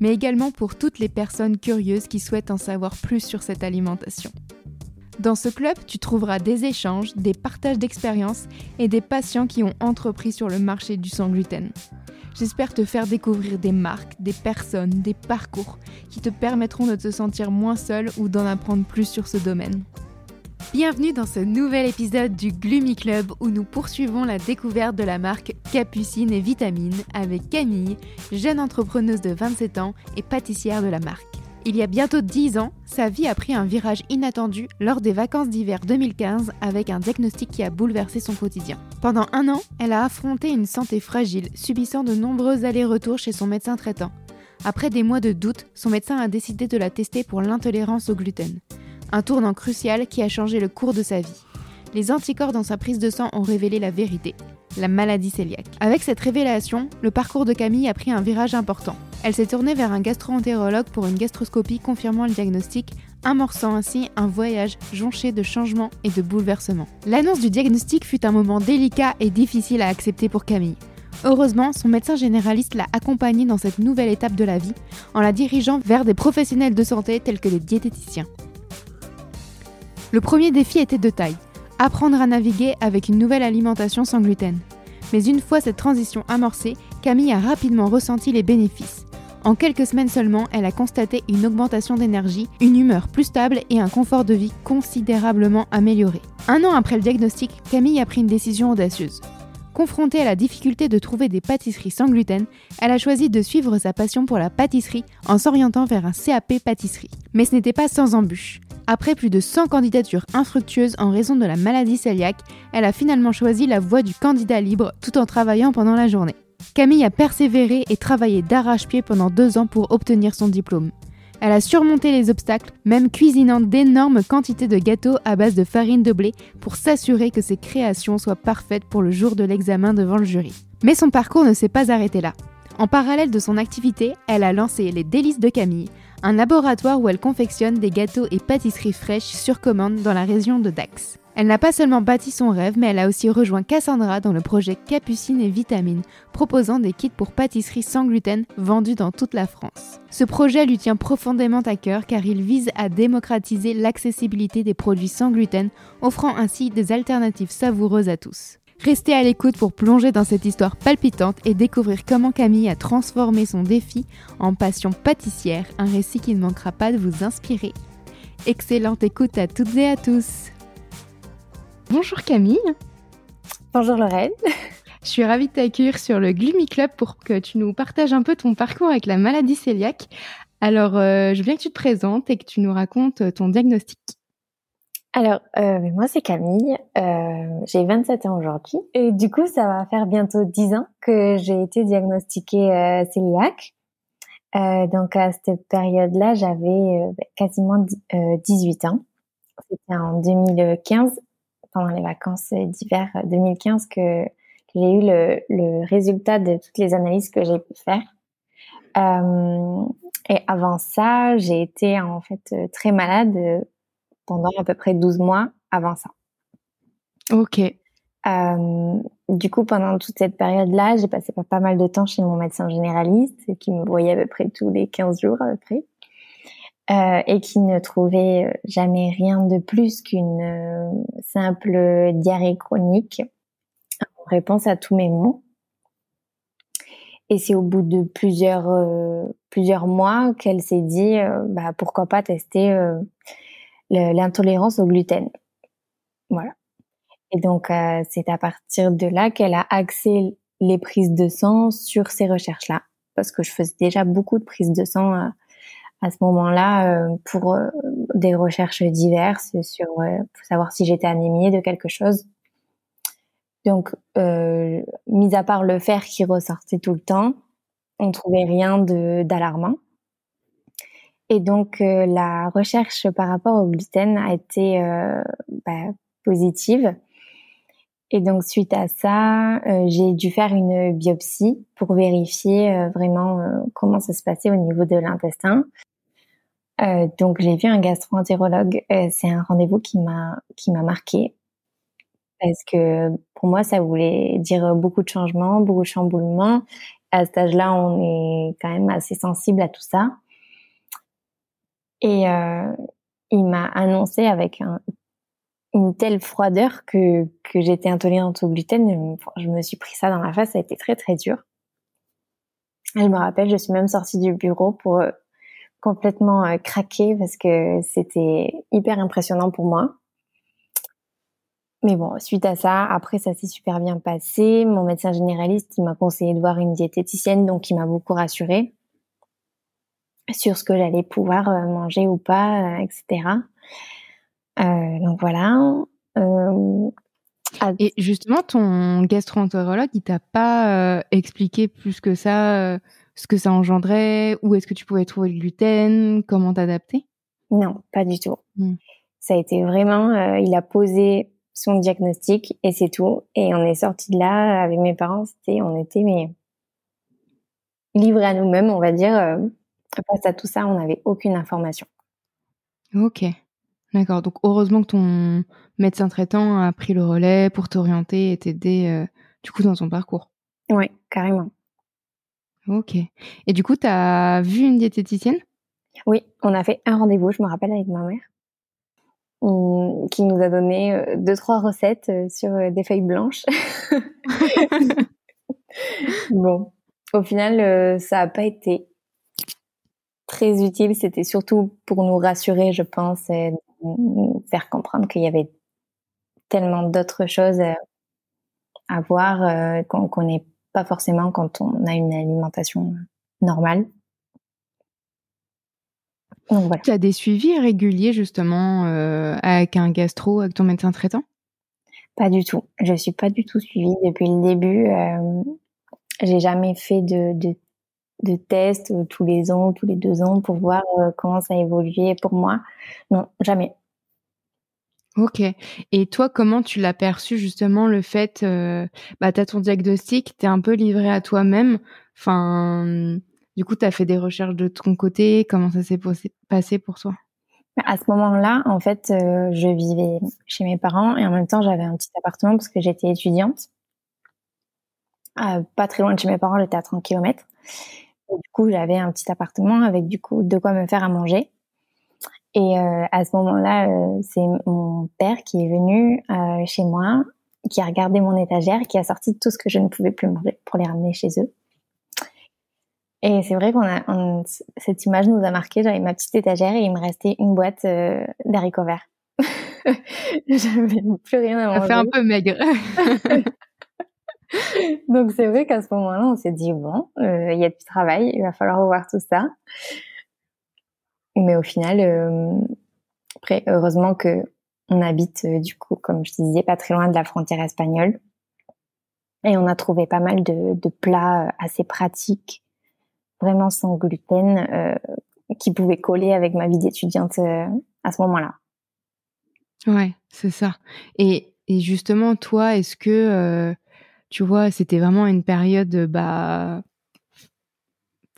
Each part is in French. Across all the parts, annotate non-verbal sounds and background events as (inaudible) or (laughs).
mais également pour toutes les personnes curieuses qui souhaitent en savoir plus sur cette alimentation. Dans ce club, tu trouveras des échanges, des partages d'expériences et des patients qui ont entrepris sur le marché du sans gluten. J'espère te faire découvrir des marques, des personnes, des parcours qui te permettront de te sentir moins seul ou d'en apprendre plus sur ce domaine. Bienvenue dans ce nouvel épisode du Gloomy Club où nous poursuivons la découverte de la marque Capucine et Vitamine avec Camille, jeune entrepreneuse de 27 ans et pâtissière de la marque. Il y a bientôt 10 ans, sa vie a pris un virage inattendu lors des vacances d'hiver 2015 avec un diagnostic qui a bouleversé son quotidien. Pendant un an, elle a affronté une santé fragile, subissant de nombreux allers-retours chez son médecin traitant. Après des mois de doute, son médecin a décidé de la tester pour l'intolérance au gluten. Un tournant crucial qui a changé le cours de sa vie. Les anticorps dans sa prise de sang ont révélé la vérité, la maladie cœliaque. Avec cette révélation, le parcours de Camille a pris un virage important. Elle s'est tournée vers un gastro-entérologue pour une gastroscopie confirmant le diagnostic, amorçant ainsi un voyage jonché de changements et de bouleversements. L'annonce du diagnostic fut un moment délicat et difficile à accepter pour Camille. Heureusement, son médecin généraliste l'a accompagnée dans cette nouvelle étape de la vie en la dirigeant vers des professionnels de santé tels que les diététiciens. Le premier défi était de taille, apprendre à naviguer avec une nouvelle alimentation sans gluten. Mais une fois cette transition amorcée, Camille a rapidement ressenti les bénéfices. En quelques semaines seulement, elle a constaté une augmentation d'énergie, une humeur plus stable et un confort de vie considérablement amélioré. Un an après le diagnostic, Camille a pris une décision audacieuse. Confrontée à la difficulté de trouver des pâtisseries sans gluten, elle a choisi de suivre sa passion pour la pâtisserie en s'orientant vers un CAP pâtisserie. Mais ce n'était pas sans embûches. Après plus de 100 candidatures infructueuses en raison de la maladie cœliaque, elle a finalement choisi la voie du candidat libre tout en travaillant pendant la journée. Camille a persévéré et travaillé d'arrache-pied pendant deux ans pour obtenir son diplôme. Elle a surmonté les obstacles, même cuisinant d'énormes quantités de gâteaux à base de farine de blé pour s'assurer que ses créations soient parfaites pour le jour de l'examen devant le jury. Mais son parcours ne s'est pas arrêté là. En parallèle de son activité, elle a lancé les Délices de Camille, un laboratoire où elle confectionne des gâteaux et pâtisseries fraîches sur commande dans la région de Dax. Elle n'a pas seulement bâti son rêve, mais elle a aussi rejoint Cassandra dans le projet Capucine et Vitamine, proposant des kits pour pâtisseries sans gluten vendus dans toute la France. Ce projet lui tient profondément à cœur car il vise à démocratiser l'accessibilité des produits sans gluten, offrant ainsi des alternatives savoureuses à tous. Restez à l'écoute pour plonger dans cette histoire palpitante et découvrir comment Camille a transformé son défi en passion pâtissière, un récit qui ne manquera pas de vous inspirer. Excellente écoute à toutes et à tous. Bonjour Camille. Bonjour Lorraine. Je suis ravie de t'accueillir sur le Gloomy Club pour que tu nous partages un peu ton parcours avec la maladie cœliaque. Alors, euh, je veux bien que tu te présentes et que tu nous racontes ton diagnostic. Alors, euh, moi c'est Camille, euh, j'ai 27 ans aujourd'hui et du coup ça va faire bientôt 10 ans que j'ai été diagnostiquée euh, cœliaque. Euh, donc à cette période-là j'avais euh, quasiment 18 ans. C'était en 2015, pendant les vacances d'hiver 2015 que, que j'ai eu le, le, résultat de toutes les analyses que j'ai pu faire. et avant ça j'ai été en fait très malade pendant à peu près 12 mois avant ça. Ok. Euh, du coup, pendant toute cette période-là, j'ai passé pas, mal de temps chez mon médecin généraliste qui me voyait à peu près tous les 15 jours à peu près. Euh, et qui ne trouvait jamais rien de plus qu'une euh, simple diarrhée chronique en réponse à tous mes mots. Et c'est au bout de plusieurs euh, plusieurs mois qu'elle s'est dit euh, bah pourquoi pas tester l'intolérance au gluten. Voilà. Et donc, euh, c'est à partir de là qu'elle a axé les prises de sang sur ces recherches-là. Parce que je faisais déjà beaucoup de prises de sang euh, à ce moment-là euh, pour des recherches diverses sur pour savoir si j'étais anémiée de quelque chose. Donc, mis à part le fer qui ressortait tout le temps, on trouvait rien d'alarmant. Et donc euh, la recherche par rapport au gluten a été euh, bah, positive. Et donc suite à ça, euh, j'ai dû faire une biopsie pour vérifier vraiment comment ça se passait au niveau de l'intestin. donc j'ai vu un gastro-entérologue. c'est un rendez-vous qui m'a qui m'a marqué parce que pour moi ça voulait dire beaucoup de changements, beaucoup de chamboulements. À cet âge-là, on est quand même assez sensible à tout ça. Et euh, il m'a annoncé avec un, une telle froideur que, que j'étais intolérante au gluten. Je me suis pris ça dans la face, ça a été très très dur. je me rappelle, je suis même sortie du bureau pour euh, complètement euh, craquer parce que c'était hyper impressionnant pour moi. Mais bon, suite à ça, après ça s'est super bien passé. Mon médecin généraliste, il m'a conseillé de voir une diététicienne, donc il m'a beaucoup rassurée sur ce que j'allais pouvoir euh, manger ou pas, euh, etc. Euh, donc voilà. Et justement, ton gastro-entérologue, il t'a pas expliqué plus que ça ce que ça engendrait, où est-ce que tu pouvais trouver le gluten, comment t'adapter? Non, pas du tout. Hmm. Ça a été vraiment, il a posé son diagnostic et c'est tout. Et on est sorti de là avec mes parents, c'était, on était mais livrés à nous-mêmes, on va dire. Face à tout ça, on n'avait aucune information. Ok, d'accord. Donc heureusement que ton médecin traitant a pris le relais pour t'orienter et t'aider euh, du coup dans ton parcours. Oui, carrément. Ok. Et du coup, tu as vu une diététicienne? Oui, on a fait un rendez-vous, je me rappelle, avec ma mère, qui nous a donné euh, deux, trois recettes euh, sur des feuilles blanches. (laughs) (laughs) bon, au final, ça n'a pas été très utile. C'était surtout pour nous rassurer, je pense, et nous faire comprendre qu'il y avait tellement d'autres choses à voir euh, qu'on connaît pas forcément quand on a une alimentation normale. Tu as des suivis réguliers justement euh, avec un gastro, avec ton médecin traitant? Pas du tout. Je suis pas du tout suivie depuis le début. Euh, j'ai jamais fait de, de de tests euh, tous les ans, tous les deux ans pour voir euh, comment ça a évolué pour moi. Non, jamais. Ok. Et toi, comment tu l'as perçu justement le fait, euh, bah, tu as ton diagnostic, tu es un peu livré à toi-même. Enfin, du coup, tu as fait des recherches de ton côté. Comment ça s'est passé pour toi? À ce moment-là, en fait, je vivais chez mes parents et en même temps, j'avais un petit appartement parce que j'étais étudiante. pas très loin de chez mes parents, j'étais à 30 km du coup, j'avais un petit appartement avec du coup de quoi me faire à manger. Et euh, à ce moment-là, euh, c'est mon père qui est venu euh, chez moi, qui a regardé mon étagère, qui a sorti tout ce que je ne pouvais plus manger pour les ramener chez eux. Et c'est vrai qu'on a cette image nous a marqué. J'avais ma petite étagère et il me restait une boîte d'haricots verts. (laughs) J'avais plus rien à manger. Ça fait un peu maigre. (laughs) (laughs) Donc c'est vrai qu'à ce moment-là, on s'est dit bon, euh, il y a du travail, il va falloir revoir tout ça. Mais au final, euh, après, heureusement que on habite euh, du coup, comme je disais, pas très loin de la frontière espagnole, et on a trouvé pas mal de, plats assez pratiques, vraiment sans gluten, qui pouvaient coller avec ma vie d'étudiante à ce moment-là. Ouais, c'est ça. Et justement, toi, est-ce que tu vois, c'était vraiment une période bah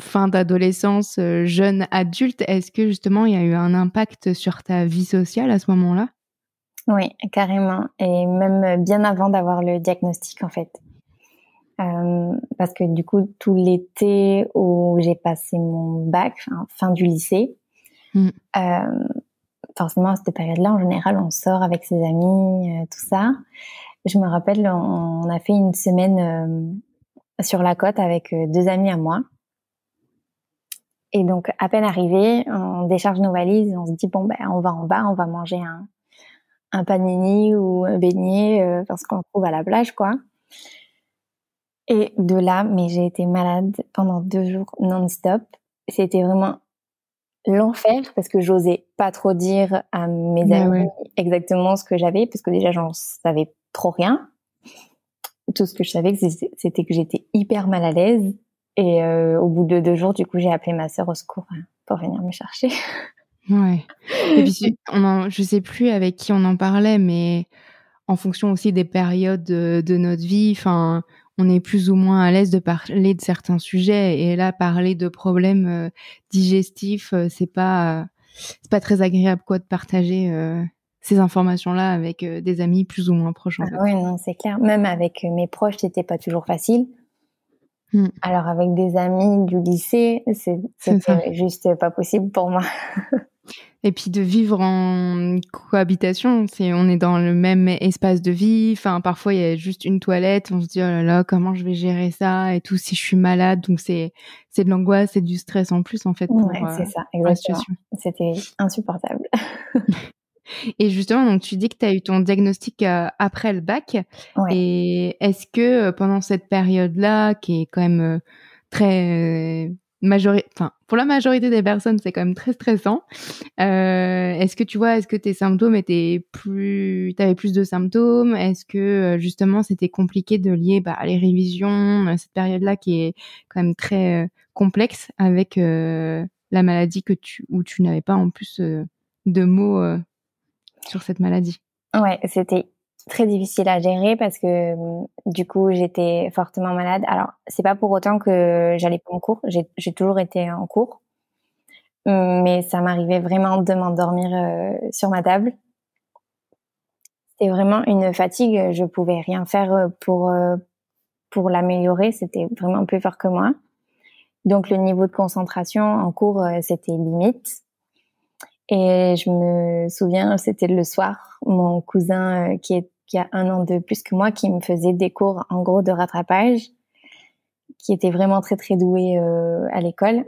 fin d'adolescence, euh, jeune adulte. Est-ce que justement il y a eu un impact sur ta vie sociale à ce moment-là? Oui, carrément. Et même bien avant d'avoir le diagnostic en fait. Euh, parce que du coup, tout l'été où j'ai passé mon bac, fin du lycée, mmh. euh, forcément à cette période-là, en général, on sort avec ses amis, tout ça. Je me rappelle, on, a fait une semaine euh, sur la côte avec euh, deux amis à moi. Et donc, à peine arrivé, on décharge nos valises, on se dit bon ben on va en bas, on va manger un, un panini ou un beignet euh, parce qu'on trouve à la plage quoi. Et de là, mais j'ai été malade pendant deux jours non-stop. C'était vraiment l'enfer parce que j'osais pas trop dire à mes amis exactement ce que j'avais parce que déjà j'en savais trop rien. Tout ce que je savais, c'était que j'étais hyper mal à l'aise Et au bout de deux jours, du coup, j'ai appelé ma sœur au secours hein, pour venir me chercher. Ouais. (laughs) Et puis, on en, je sais plus avec qui on en parlait, mais en fonction aussi des périodes de, de notre vie, enfin, on est plus ou moins à l'aise de parler de certains sujets. Et là, parler de problèmes euh, digestifs, euh, c'est pas, c'est pas très agréable quoi de partager euh, ces informations-là avec des amis plus ou moins proches. En ah Oui, non, c'est clair. Même avec mes proches, c'était pas toujours facile. Hmm. Alors avec des amis du lycée, c'est juste pas possible pour moi. (laughs) Et puis de vivre en cohabitation, c'est on est dans le même espace de vie. Enfin, parfois il y a juste une toilette, on se dit oh là là, comment je vais gérer ça et tout si je suis malade. Donc c'est c'est de l'angoisse, c'est du stress en plus en fait. Pour, ouais, c'est ça, exactement. C'était insupportable. (laughs) Et justement, donc tu dis que tu as eu ton diagnostic euh, après le bac. Et est-ce que euh, pendant cette période-là, qui est quand même euh, très majorité, enfin pour la majorité des personnes, c'est quand même très stressant. Euh, est-ce que tu vois, est-ce que tes symptômes étaient plus, t'avais plus de symptômes? Est-ce que euh, justement c'était compliqué de lier bah, les révisions, euh, cette période-là qui est quand même très complexe avec la maladie que tu, où tu n'avais pas en plus de mots sur cette maladie Ouais, c'était très difficile à gérer parce que du coup j'étais fortement malade. Alors c'est pas pour autant que j'allais pas en cours, j'ai toujours été en cours, mais ça m'arrivait vraiment de m'endormir euh, sur ma table. C'était vraiment une fatigue, je pouvais rien faire euh, pour euh, pour l'améliorer, c'était vraiment plus fort que moi. Donc le niveau de concentration en cours c'était limite. Et je me souviens, c'était le soir, mon cousin qui est qui a un an de plus que moi, qui me faisait des cours en gros de rattrapage, qui était vraiment très très doué euh, à l'école.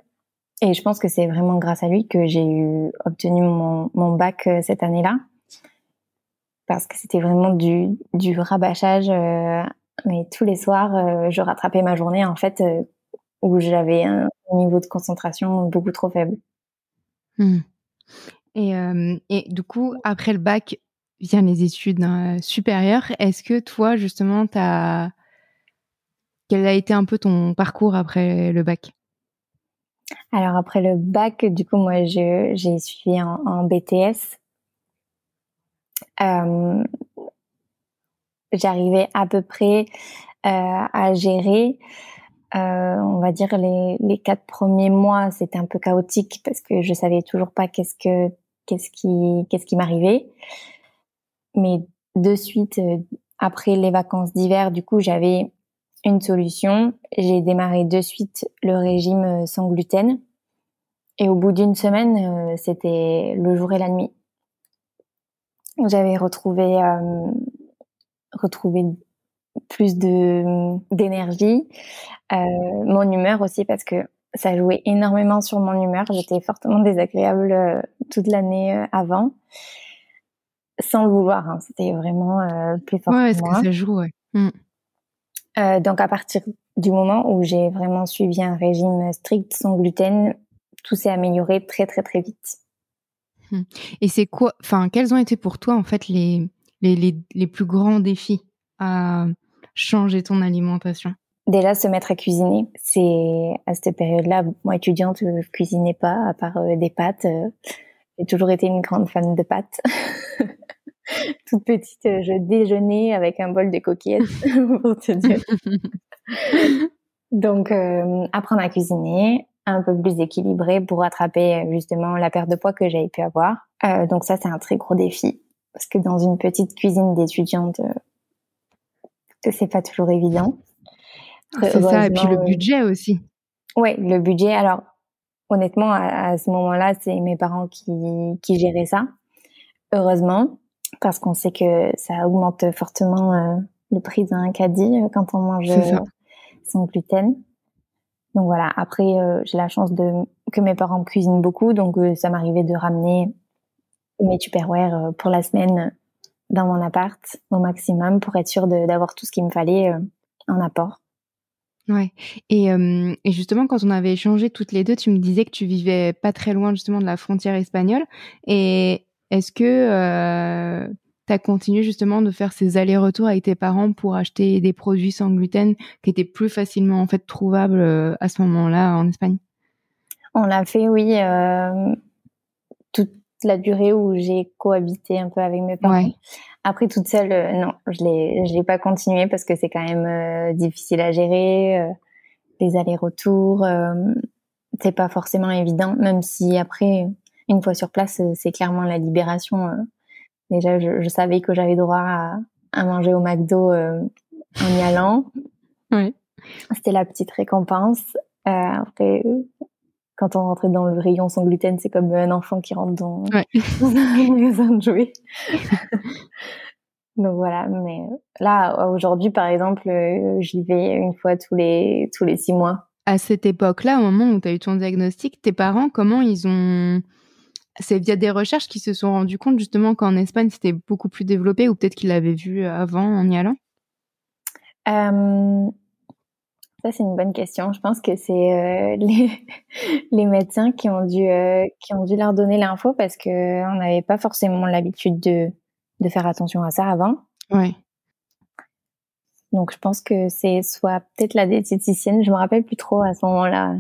Et je pense que c'est vraiment grâce à lui que j'ai eu obtenu mon, mon bac euh, cette année-là, parce que c'était vraiment du, du rabâchage. Euh, mais tous les soirs, je rattrapais ma journée en fait où j'avais un niveau de concentration beaucoup trop faible. Mmh. Et, et, du coup, après le bac, vient les études hein, supérieures. Est-ce que toi, justement, as... quel a été un peu ton parcours après le bac? Alors, après le bac, du coup, moi, j'ai suivi en, BTS. Euh, j'arrivais à peu près euh, à gérer. Euh, on va dire les, quatre premiers mois, c'était un peu chaotique parce que je savais toujours pas qu'est-ce que qu'est-ce qui m'arrivait mais de suite, euh, après les vacances d'hiver, du coup, j'avais une solution. J'ai démarré de suite le régime euh, sans gluten. Et au bout d'une semaine, c'était le jour et la nuit. J'avais retrouvé, retrouvé plus de d'énergie, mon humeur aussi parce que ça jouait énormément sur mon humeur. J'étais fortement désagréable toute l'année avant sans le vouloir. Hein. C'était vraiment euh, plus fort ouais, que ça joue, ouais. Mmh. Euh, donc à partir du moment où j'ai vraiment suivi un régime strict sans gluten, tout s'est amélioré très très très vite. Mmh. Et c'est quoi, enfin, quels ont été pour toi en fait les, les, les, les plus grands défis à changer ton alimentation Déjà se mettre à cuisiner. C'est à cette période-là, moi étudiante, je cuisinais pas à part euh, des pâtes. Euh, j'ai toujours été une grande fan de pâtes. (laughs) Toute petite, euh, je déjeunais avec un bol de coquillettes, (laughs) pour te dire. (laughs) Donc, euh, apprendre à cuisiner, un peu plus équilibré pour rattraper justement la perte de poids que j'avais pu avoir. Euh, donc ça, c'est un très gros défi parce que dans une petite cuisine d'étudiante, euh, c'est pas toujours évident. C'est ça, et puis le budget aussi. Ouais, le budget. Alors, honnêtement, à, ce moment-là, c'est mes parents qui, qui géraient ça. Heureusement, parce qu'on sait que ça augmente fortement euh, le prix d'un caddie euh, quand on mange euh, sans gluten. Donc voilà. Après, j'ai la chance de que mes parents cuisinent beaucoup, donc ça m'arrivait de ramener mes tupperware pour la semaine dans mon appart au maximum pour être sûre d'avoir tout ce qu'il me fallait en apport. Ouais. Et, euh, et, justement, quand on avait échangé toutes les deux, tu me disais que tu vivais pas très loin justement de la frontière espagnole. Et est-ce que, euh, tu as continué justement de faire ces allers-retours avec tes parents pour acheter des produits sans gluten qui étaient plus facilement en fait trouvables euh, à ce moment-là en Espagne? On l'a fait, oui, euh, la durée où j'ai cohabité un peu avec mes parents. Après, toute seule, euh, non, je l'ai, je l'ai pas continué parce que c'est quand même difficile à gérer, les allers-retours, c'est pas forcément évident, même si après, une fois sur place, c'est clairement la libération Déjà, je, savais que j'avais droit à, manger au McDo euh, en y allant. (laughs) Oui. C'était la petite récompense. Euh, après, quand on rentrait dans le rayon sans gluten, c'est comme un enfant qui rentre dans, (laughs) un magasin de jouets. (laughs) Donc voilà, mais là aujourd'hui par exemple, euh, j'y vais une fois tous les tous les six mois. À cette époque-là, au moment où tu as eu ton diagnostic, tes parents, comment ils ont c'est via des recherches qu'ils se sont rendus compte justement qu'en Espagne c'était beaucoup plus développé ou peut-être qu'ils l'avaient vu avant en y allant? Euh, Ça c'est une bonne question. Je pense que c'est euh, (laughs) les, les médecins qui ont dû euh, qui ont dû leur donner l'info parce que on n'avait pas forcément l'habitude de de faire attention à ça avant. Oui. Donc je pense que c'est soit peut-être la diététicienne, je me rappelle plus trop à ce moment-là.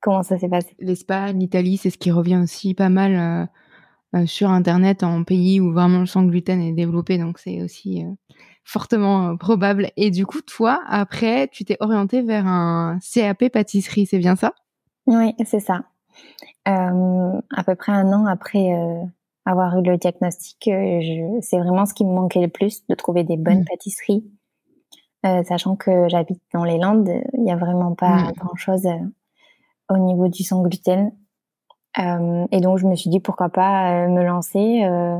Comment ça s'est passé L'Espagne, l'Italie, c'est ce qui revient aussi pas mal euh, euh, sur Internet en pays où vraiment le sans gluten est développé, donc c'est aussi euh, fortement probable. Et du coup, toi, après, tu t'es orienté vers un CAP pâtisserie, c'est bien ça? Oui, c'est ça. à peu près un an après avoir eu le diagnostic, c'est vraiment ce qui me manquait le plus, de trouver des bonnes mmh. pâtisseries. sachant que j'habite dans les Landes, il n'y a vraiment pas mmh. grand-chose au niveau du sans gluten. Euh, et donc je me suis dit pourquoi pas euh, me lancer, euh,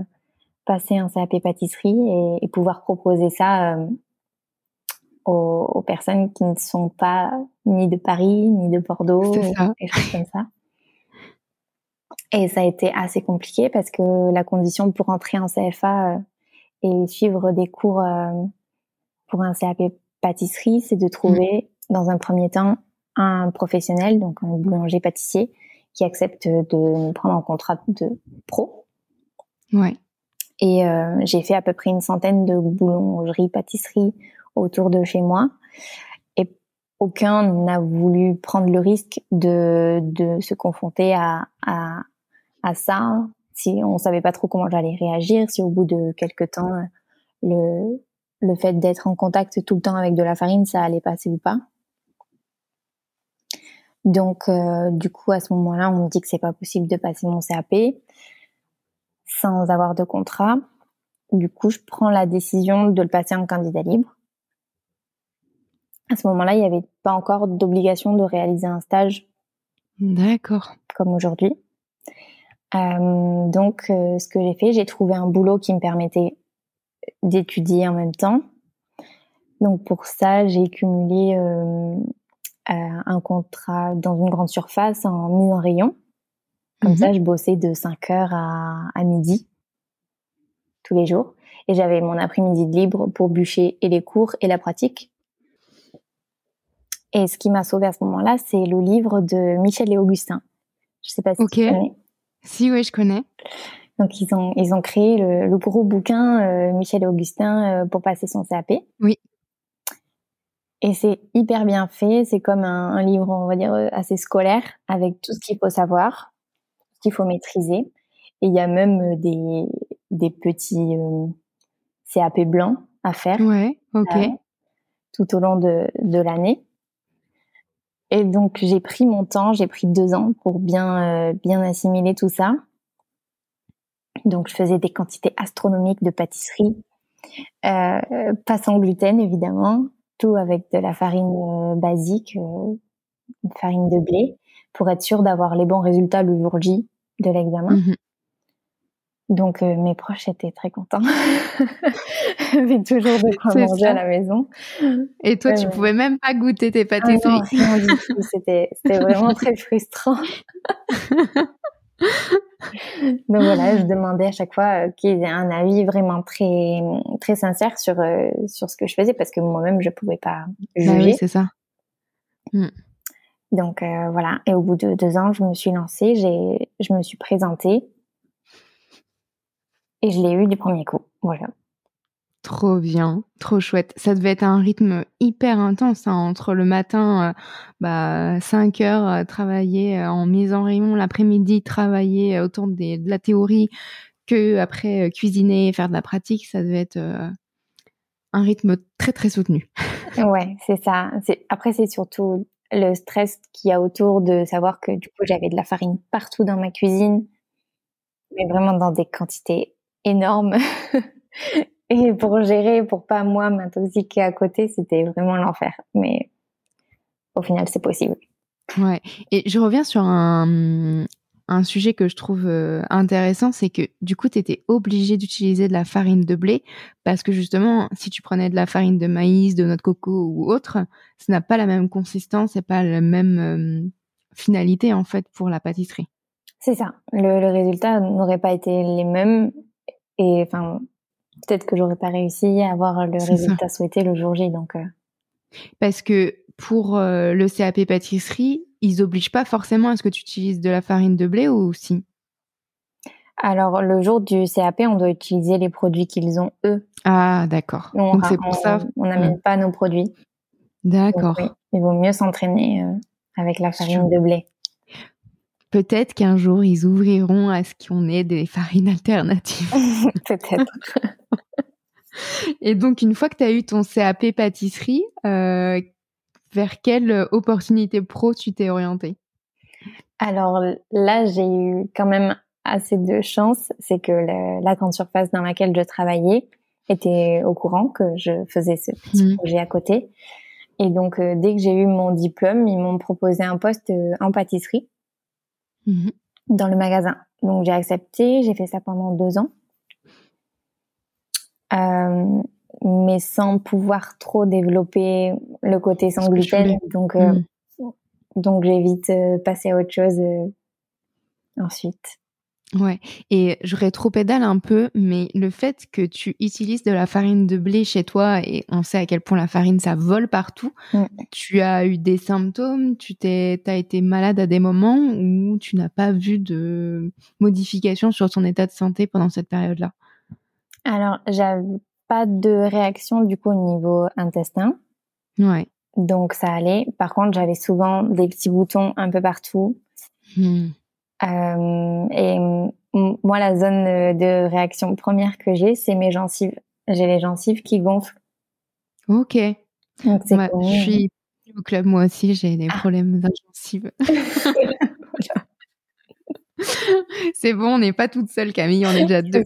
passer un CAP pâtisserie et, pouvoir proposer ça aux, personnes qui ne sont pas ni de Paris ni de Bordeaux, des choses comme ça. Et ça a été assez compliqué parce que la condition pour entrer en CFA et suivre des cours pour un CAP pâtisserie, c'est de trouver mmh. dans un premier temps un professionnel, donc un boulanger-pâtissier, qui accepte de me prendre en contrat de pro. Ouais. Et euh, j'ai fait à peu près une centaine de boulangeries, pâtisseries autour de chez moi. Et aucun n'a voulu prendre le risque de, de se confronter à, à, à ça. Si on savait pas trop comment j'allais réagir, si au bout de quelques temps, le, le fait d'être en contact tout le temps avec de la farine, ça allait passer ou pas. Donc, euh, du coup, à ce moment-là, on me dit que c'est pas possible de passer mon CAP sans avoir de contrat. Du coup, je prends la décision de le passer en candidat libre. À ce moment-là, il n'y avait pas encore d'obligation de réaliser un stage. D'accord. Comme aujourd'hui. Euh, donc, euh, ce que j'ai fait, j'ai trouvé un boulot qui me permettait d'étudier en même temps. Donc, pour ça, j'ai cumulé euh, un contrat dans une grande surface en mise en rayon. Comme ça, mhm. je bossais de 5 heures à, à midi tous les jours. Et j'avais mon après-midi de libre pour bûcher et les cours et la pratique. Et ce qui m'a sauvé à ce moment-là, c'est le livre de Michel et Augustin. Je sais pas si tu connais. Si, oui, je connais. Donc, ils ont, ils ont créé le, gros bouquin euh, Michel et Augustin euh, pour passer son CAP. Oui. Et c'est hyper bien fait. C'est comme un, livre, on va dire, euh, assez scolaire, avec tout ce qu'il faut savoir, qu'il faut maîtriser. Et il y a même euh, des, des petits euh, CAP blancs à faire. Ouais, ok. tout au long de, de l'année. Et donc j'ai pris mon temps, j'ai pris deux ans pour bien bien assimiler tout ça. Donc je faisais des quantités astronomiques de pâtisserie, euh, pas sans gluten évidemment, avec de la farine euh, basique, euh, farine de blé, pour être sûr d'avoir les bons résultats le jour J de l'examen. Mhm. Donc euh, mes proches étaient très contents. (laughs) J'avais toujours de quoi manger à la maison. Et toi, tu pouvais même pas goûter tes ah pâtisseries. C'était vraiment très frustrant. (laughs) Donc voilà, je demandais à chaque fois euh, qu'ils aient un avis vraiment très très sincère sur euh, sur ce que je faisais parce que moi-même je pouvais pas bah juger. oui, c'est ça. Donc euh, voilà, et au bout de deux ans, je me suis lancée, j'ai je me suis présentée et je l'ai eu du premier coup. Voilà. Trop bien, trop chouette. Ça devait être un rythme hyper intense hein, entre le matin, euh, bah, 5 heures, euh, travailler en mise en rayon, l'après-midi, travailler des, de la théorie, que après cuisiner, faire de la pratique. Ça devait être un rythme très très soutenu. ouais, c'est ça. Après, c'est surtout le stress qu'il y a autour de savoir que du coup, j'avais de la farine partout dans ma cuisine, mais vraiment dans des quantités énormes. (laughs) Et pour gérer, pour pas moi m'intoxiquer à côté, c'était vraiment l'enfer. Mais au final, c'est possible. Ouais. Et je reviens sur un, un sujet que je trouve euh, intéressant, c'est que du coup, tu étais obligé d'utiliser de la farine de blé parce que justement, si tu prenais de la farine de maïs, de noix de coco ou autre, ça n'a pas la même consistance et pas la même euh, finalité en fait pour la pâtisserie. C'est ça. Le, le résultat n'aurait pas été les mêmes et enfin peut-être que j'aurais pas réussi à avoir le résultat souhaité le jour J. Donc, euh. Parce que pour le CAP pâtisserie, ils obligent pas forcément à ce que tu utilises de la farine de blé ou si? Alors, le jour du CAP, on doit utiliser les produits qu'ils ont eux. Ah, d'accord. Donc, c'est pour ça. On n'amène pas nos produits. D'accord. il vaut mieux s'entraîner euh, avec la farine de blé. Peut-être qu'un jour, ils ouvriront à ce qu'on ait des (laughs) farines alternatives. (laughs) Peut-être. (laughs) Et donc, une fois que tu as eu ton CAP pâtisserie, euh, vers quelle opportunité pro tu t'es orientée? Alors là, j'ai eu quand même assez de chance. C'est que la grande surface dans laquelle je travaillais était au courant que je faisais ce petit mmh. projet à côté. Et donc, euh, dès que j'ai eu mon diplôme, ils m'ont proposé un poste euh, en pâtisserie mmh dans le magasin. Donc, j'ai accepté. J'ai fait ça pendant deux ans. Euh, mais sans pouvoir trop développer le côté sans gluten. Donc, euh, mm. donc j'ai vite euh, passé à autre chose ensuite. Ouais, et je rétro-pédale un peu, mais le fait que tu utilises de la farine de blé chez toi, et on sait à quel point la farine, ça vole partout, tu as eu des symptômes, tu t'es, as été malade à des moments où tu n'as pas vu de modification sur ton état de santé pendant cette période-là? Alors, j'avais pas de réaction du coup au niveau intestin. Ouais. Donc ça allait. Par contre, j'avais souvent des petits boutons un peu partout. Hmm. Euh, et moi, la zone de réaction première que j'ai, c'est mes gencives. J'ai les gencives qui gonflent. Ok. Donc c'est Je suis au club moi aussi, j'ai des ah. problèmes de gencives. (laughs) c'est bon, on n'est pas toute seule, Camille, on est déjà deux.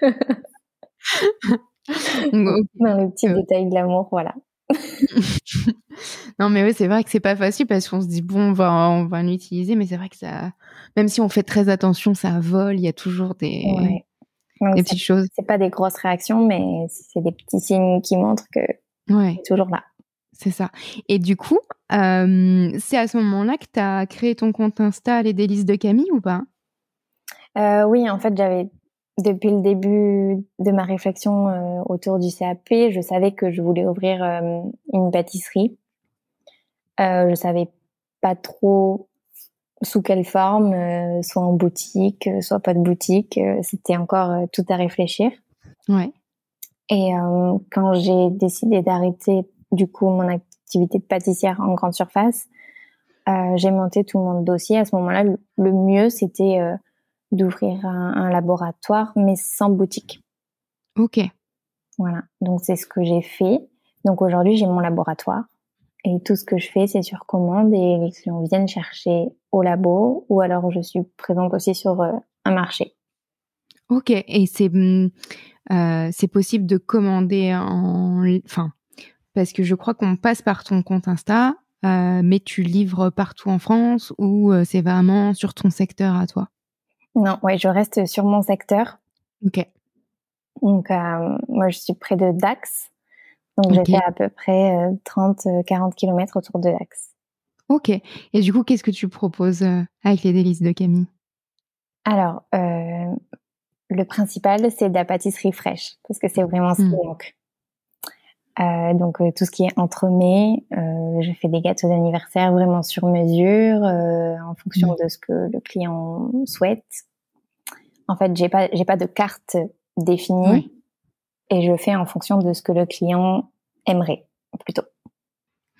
(laughs) (laughs) Dans les petits détails de l'amour, voilà. (laughs) non, mais oui, c'est vrai que c'est pas facile parce qu'on se dit, bon, on va, on va l'utiliser, mais c'est vrai que ça, même si on fait très attention, ça vole, il y a toujours des, des petites choses. C'est pas des grosses réactions, mais c'est des petits signes qui montrent que ouais. c'est toujours là. C'est ça. Et du coup, euh, c'est à ce moment-là que tu as créé ton compte Insta Les Délices de Camille ou pas? Euh, Oui, en fait, j'avais depuis le début de ma réflexion euh, autour du CAP, je savais que je voulais ouvrir euh, une pâtisserie. Euh, je savais pas trop sous quelle forme, euh, soit en boutique, soit pas de boutique. C'était encore tout à réfléchir. Ouais. Et quand j'ai décidé d'arrêter du coup mon activité de pâtissière en grande surface, j'ai monté tout mon dossier. À ce moment-là, le mieux c'était d'ouvrir un, laboratoire, mais sans boutique. Ok. Voilà. Donc c'est ce que j'ai fait. Donc aujourd'hui j'ai mon laboratoire et tout ce que je fais c'est sur commande et les clients viennent chercher au labo ou alors je suis présente aussi sur euh, un marché. Ok. Et c'est hum, euh, c'est possible de commander en, enfin parce que je crois qu'on passe par ton compte Insta, euh, mais tu livres partout en France ou c'est vraiment sur ton secteur à toi? Non, ouais, je reste sur mon secteur. Ok. Donc, euh, moi, je suis près de Dax. Donc, j'ai fait à peu près 30-40 km autour de Dax. Ok. Et du coup, qu'est-ce que tu proposes euh, avec les délices de Camille? Alors, euh, le principal, c'est de la pâtisserie fraîche, parce que c'est vraiment ce qui hmm. manque. Euh, donc euh, tout ce qui est entremets, euh, je fais des gâteaux d'anniversaire vraiment sur mesure euh, en fonction hmm. de ce que le client souhaite. En fait, j'ai pas j'ai pas de carte définie. et je fais en fonction de ce que le client aimerait plutôt.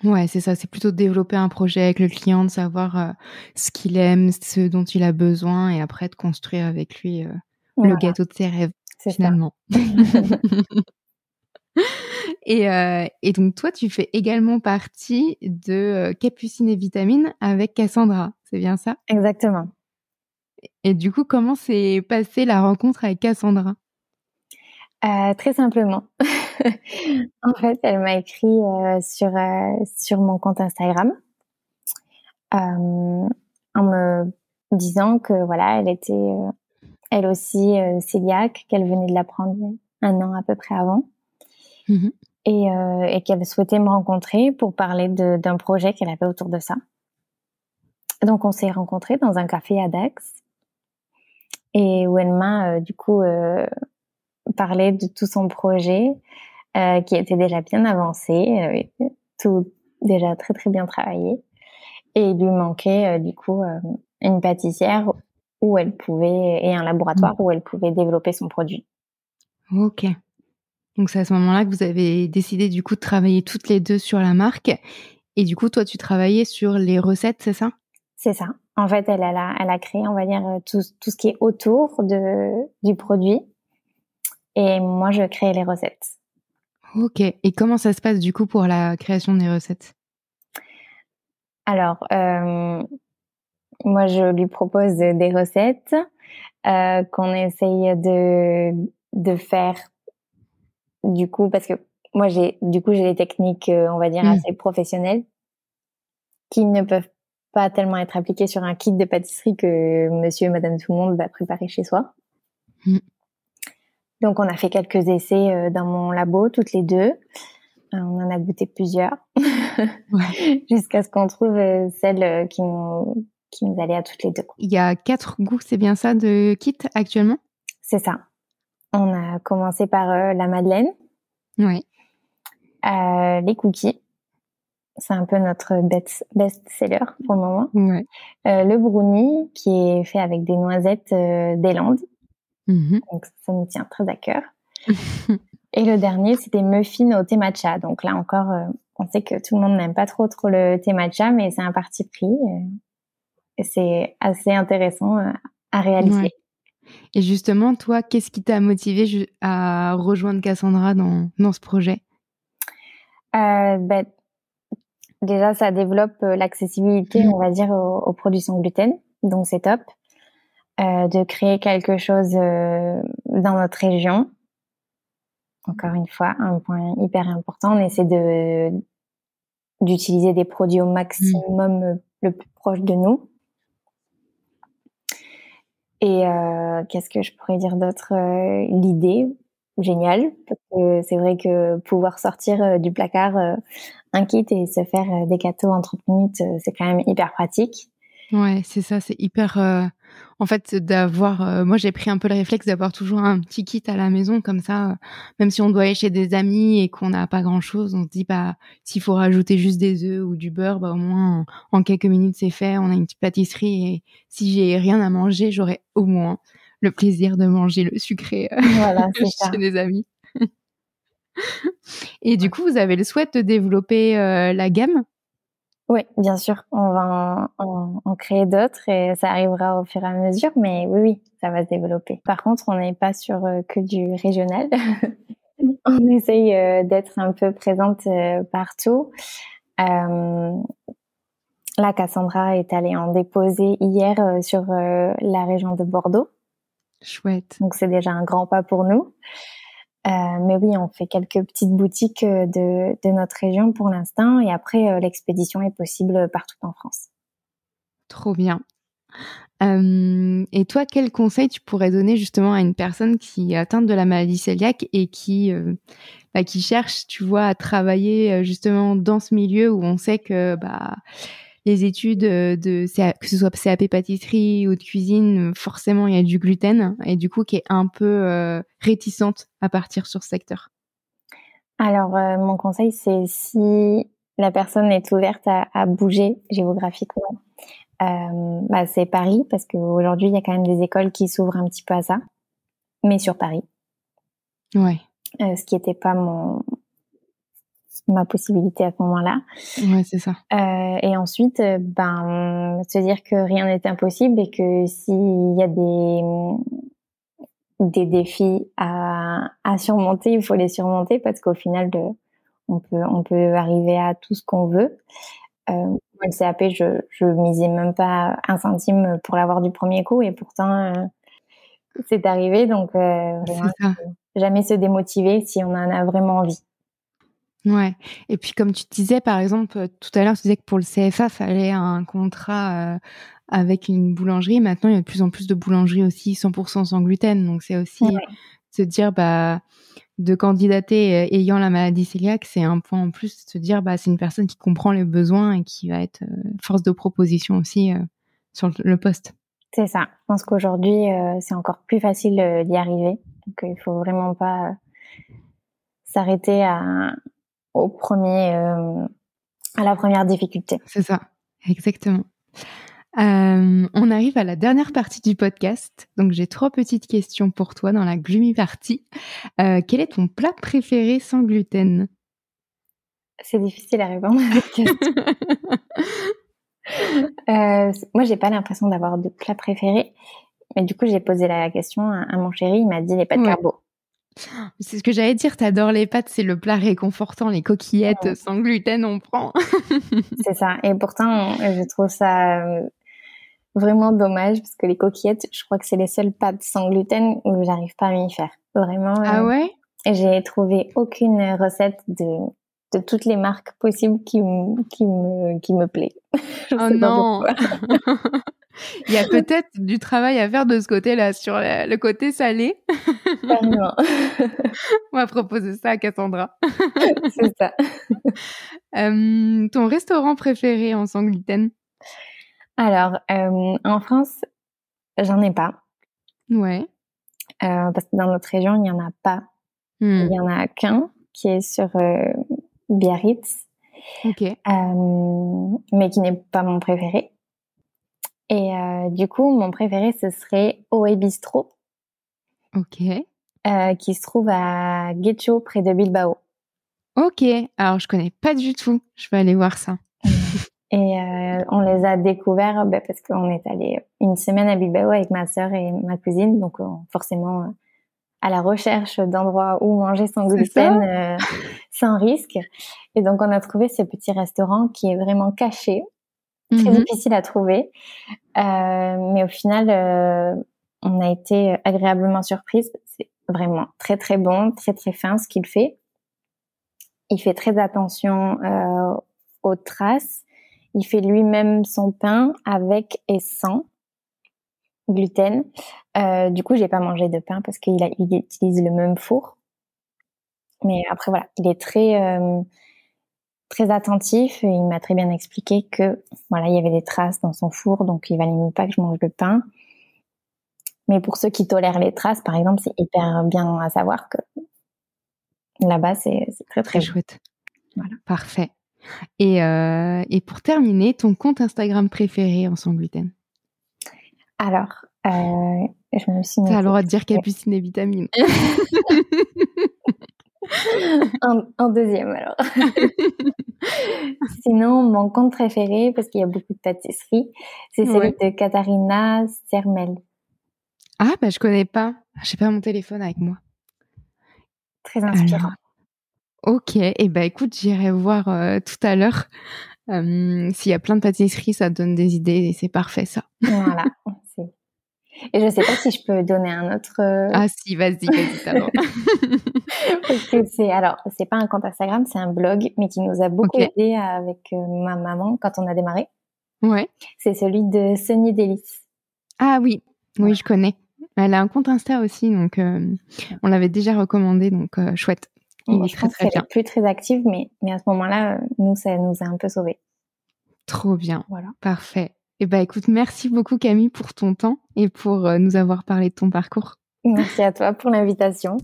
Ouais, c'est ça. C'est plutôt développer un projet avec le client, de savoir ce qu'il aime, ce dont il a besoin, et après de construire avec lui le gâteau de ses rêves, finalement. (laughs) et, euh, et, donc toi, tu fais également partie de Capucine et Vitamine avec Cassandra. C'est bien ça? Exactement. Et du coup, comment s'est passée la rencontre avec Cassandra? Euh, Très simplement. (laughs) en fait, elle m'a écrit euh, sur euh, sur mon compte Instagram en me disant que voilà, elle était elle aussi cœliaque, qu'elle venait de l'apprendre un an à peu près avant. Mmh et, et qu'elle souhaitait me rencontrer pour parler d'un projet qu'elle avait autour de ça. Donc on s'est rencontrés dans un café à Dax et où elle m'a euh, du coup euh, parlé de tout son projet euh, qui était déjà bien avancé, tout déjà très très bien travaillé. Et il lui manquait du coup une pâtissière où elle pouvait et un laboratoire mmh. où elle pouvait développer son produit. Ok. Donc c'est à ce moment-là que vous avez décidé du coup de travailler toutes les deux sur la marque. Et du coup, toi, tu travaillais sur les recettes, c'est ça? C'est ça. En fait, elle, a, elle a créé, on va dire, euh, tout, tout ce qui est autour de, du produit. Et moi, je crée les recettes. Ok. Et comment ça se passe du coup pour la création des recettes? Alors, euh, moi, je lui propose des recettes euh, qu'on essaye de, de faire du coup, parce que moi, j'ai du coup, j'ai des techniques, on va dire, mmh. assez professionnelles qui ne peuvent pas tellement être appliqué sur un kit de pâtisserie que monsieur et madame tout le monde va préparer chez soi. Mm. Donc on a fait quelques essais euh, dans mon labo, toutes les deux. Euh, on en a goûté plusieurs, (laughs) jusqu'à ce qu'on trouve euh, celle qui nous, qui nous allait à toutes les deux. Il y a quatre goûts, c'est bien ça, de kit actuellement? C'est ça. On a commencé par la madeleine, ouais. les cookies, c'est un peu notre best-seller pour le moment. Euh, le brownie, qui est fait avec des noisettes euh, des Landes. Mm-hmm. Donc, ça nous tient très à cœur. (laughs) Et le dernier, c'était muffins au thé matcha. Donc là encore, euh, on sait que tout le monde n'aime pas trop trop le thé matcha, mais c'est un parti pris. et c'est assez intéressant à réaliser. Et justement, toi, qu'est-ce qui t'a motivé à rejoindre Cassandra dans, dans ce projet? Ben, Déjà, ça développe euh, l'accessibilité, mmh. on va dire, aux, produits sans gluten. Donc, c'est top. Euh, de créer quelque chose euh, dans notre région. Encore une fois, un point hyper important, on essaie de d'utiliser des produits au maximum mmh. le plus proche de nous. Et euh, qu'est-ce que je pourrais dire d'autre L'idée, génial, parce que c'est vrai que pouvoir sortir du placard un kit et se faire euh, des gâteaux en 30 minutes, euh, c'est quand même hyper pratique. Ouais, c'est ça, c'est hyper. Euh, en fait, d'avoir. moi, j'ai pris un peu le réflexe d'avoir toujours un petit kit à la maison, comme ça, même si on doit aller chez des amis et qu'on n'a pas grand chose, on se dit, bah, s'il faut rajouter juste des œufs ou du beurre, bah, au moins, en, quelques minutes, c'est fait. On a une petite pâtisserie et si j'ai rien à manger, j'aurai au moins le plaisir de manger le sucré voilà, (laughs) chez des amis. (laughs) Et du coup, vous avez le souhait de développer euh, la gamme? Oui, bien sûr. On va en, créer d'autres et ça arrivera au fur et à mesure. Mais oui, oui, ça va se développer. Par contre, on n'est pas sur euh, que du régional. (laughs) on essaye euh, d'être un peu présente partout. Là, Cassandra est allée en déposer hier sur la région de Bordeaux. Chouette. Donc c'est déjà un grand pas pour nous. Euh, mais oui, on fait quelques petites boutiques euh, de, de notre région pour l'instant et après euh, l'expédition est possible partout en France. Trop bien. Et toi, quel conseil tu pourrais donner justement à une personne qui est atteinte de la maladie cœliaque et qui bah, qui cherche, tu vois, à travailler justement dans ce milieu où on sait que bah les études euh, de que ce soit CAP pâtisserie ou de cuisine, forcément il y a du gluten et du coup qui est un peu euh, réticente à partir sur ce secteur. Alors euh, mon conseil c'est si la personne est ouverte à, bouger géographiquement, bah, c'est Paris parce qu'aujourd'hui il y a quand même des écoles qui s'ouvrent un petit peu à ça, mais sur Paris. Ouais. ce qui n'était pas mon ma possibilité à ce moment-là. Ouais, c'est ça. Euh, et ensuite, euh, ben, se dire que rien n'est impossible et que s'il y a des des défis à, à surmonter, il faut les surmonter parce qu'au final, de, on peut on peut arriver à tout ce qu'on veut. Euh, le CAP, je je misais même pas un centime pour l'avoir du premier coup et pourtant euh, c'est arrivé. Donc euh, jamais se démotiver si on en a vraiment envie. Ouais. Et puis comme tu disais, par exemple, euh, tout à l'heure, tu disais que pour le CFA, fallait un contrat euh, avec une boulangerie. Maintenant, il y a de plus en plus de boulangeries aussi 100% sans gluten. Donc c'est aussi se dire, bah, de candidater euh, ayant la maladie cœliaque, c'est un point en plus. Se dire, bah, c'est une personne qui comprend les besoins et qui va être force de proposition aussi sur le poste. C'est ça. Je pense qu'aujourd'hui, c'est encore plus facile d'y arriver. Donc il faut vraiment pas s'arrêter à au premier, euh, à la première difficulté. C'est ça, exactement. Euh, on arrive à la dernière partie du podcast. Donc, j'ai trois petites questions pour toi dans la gloomy partie. Euh, quel est ton plat préféré sans gluten? C'est difficile à répondre à cette (laughs) question. euh, moi, j'ai pas l'impression d'avoir de plat préféré. Mais du coup, j'ai posé la question à, mon chéri. Il m'a dit les pâtes carbo. C'est ce que j'allais dire, t'adores les pâtes, c'est le plat réconfortant, les coquillettes sans gluten, on prend. (laughs) c'est ça. Et pourtant, je trouve ça euh, vraiment dommage parce que les coquillettes, je crois que c'est les seules pâtes sans gluten où j'arrive pas à m'y faire. Vraiment. Ah euh, ouais? J'ai trouvé aucune recette de, de toutes les marques possibles qui, qui, me, qui me plaît. oh non! (laughs) Il y a peut-être du travail à faire de ce côté-là, sur le côté salé. (laughs) (laughs) On va proposer ça à Cassandra. C'est ça. Euh, ton restaurant préféré en sans gluten Alors, euh, en France, j'en ai pas. Ouais. Euh, parce que dans notre région, il n'y en a pas. Hmm. Il y en a qu'un qui est sur Biarritz. Ok. mais qui n'est pas mon préféré. Et euh, du coup, mon préféré, ce serait Oe Bistro. Ok. Euh, qui se trouve à Guecho, près de Bilbao. Ok. Alors, je connais pas du tout. Je vais aller voir ça. (laughs) Et euh, on les a découverts bah, parce qu'on est allé une semaine à Bilbao avec ma sœur et ma cousine, donc forcément à la recherche d'endroits où manger sans gluten, sans risque. Et donc on a trouvé ce petit restaurant qui est vraiment caché très mhm. difficile à trouver. Euh, mais au final, euh, on a été agréablement surprise. C'est vraiment très très bon, très très fin ce qu'il fait. Il fait très attention euh, aux traces. Il fait lui-même son pain avec et sans gluten. Euh, du coup, j'ai pas mangé de pain parce qu'il il utilise le même four. Mais après voilà, il est très euh, très attentif. il m'a très bien expliqué que voilà, il y avait des traces dans son four, donc il valait mieux pas que je mange le pain. Mais pour ceux qui tolèrent les traces, par exemple, c'est hyper bien à savoir que là-bas, c'est très très chouette. Voilà. Parfait. Et, euh, et pour terminer, ton compte Instagram préféré en sans gluten? Alors, euh, je me suis. T'as le droit de dire capucine et vitamines. en, deuxième alors. (laughs) Sinon, mon compte préféré, parce qu'il y a beaucoup de pâtisseries, c'est celui de Katharina Sermel. Ah, bah je connais pas. J'ai pas mon téléphone avec moi. Très inspirant. ok, et eh bah écoute, j'irai voir euh, tout à l'heure. Euh, s'il y a plein de pâtisseries, ça donne des idées et c'est parfait ça. Voilà, (laughs) et je sais pas si je peux donner un autre. Euh, ah si, vas-y, vas-y, (laughs) Parce que c'est alors c'est pas un compte Instagram, c'est un blog, mais qui nous a beaucoup aidé avec euh, ma maman quand on a démarré. Ouais. C'est celui de Sunny Délice. Ah oui, oui, je connais. Elle a un compte Insta aussi, donc euh, on l'avait déjà recommandé, donc chouette. Il est très très bien. plus très active, mais mais à ce moment-là, nous ça nous a un peu sauvés. Trop bien. Voilà. Parfait. Eh ben, écoute, merci beaucoup Camille pour ton temps et pour euh, nous avoir parlé de ton parcours. Merci à toi pour l'invitation.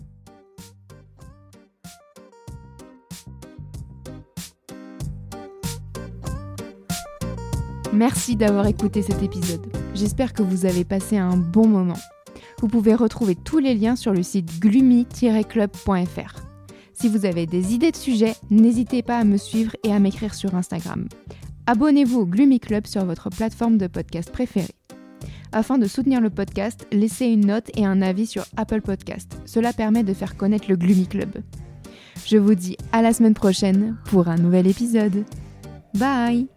Merci d'avoir écouté cet épisode. J'espère que vous avez passé un bon moment. Vous pouvez retrouver tous les liens sur le site gloomy-club.fr. Si vous avez des idées de sujets, n'hésitez pas à me suivre et à m'écrire sur Instagram. Abonnez-vous au Gloomy Club sur votre plateforme de podcast préférée. Afin de soutenir le podcast, laissez une note et un avis sur Apple Podcast. Cela permet de faire connaître le Gloomy Club. Je vous dis à la semaine prochaine pour un nouvel épisode. Bye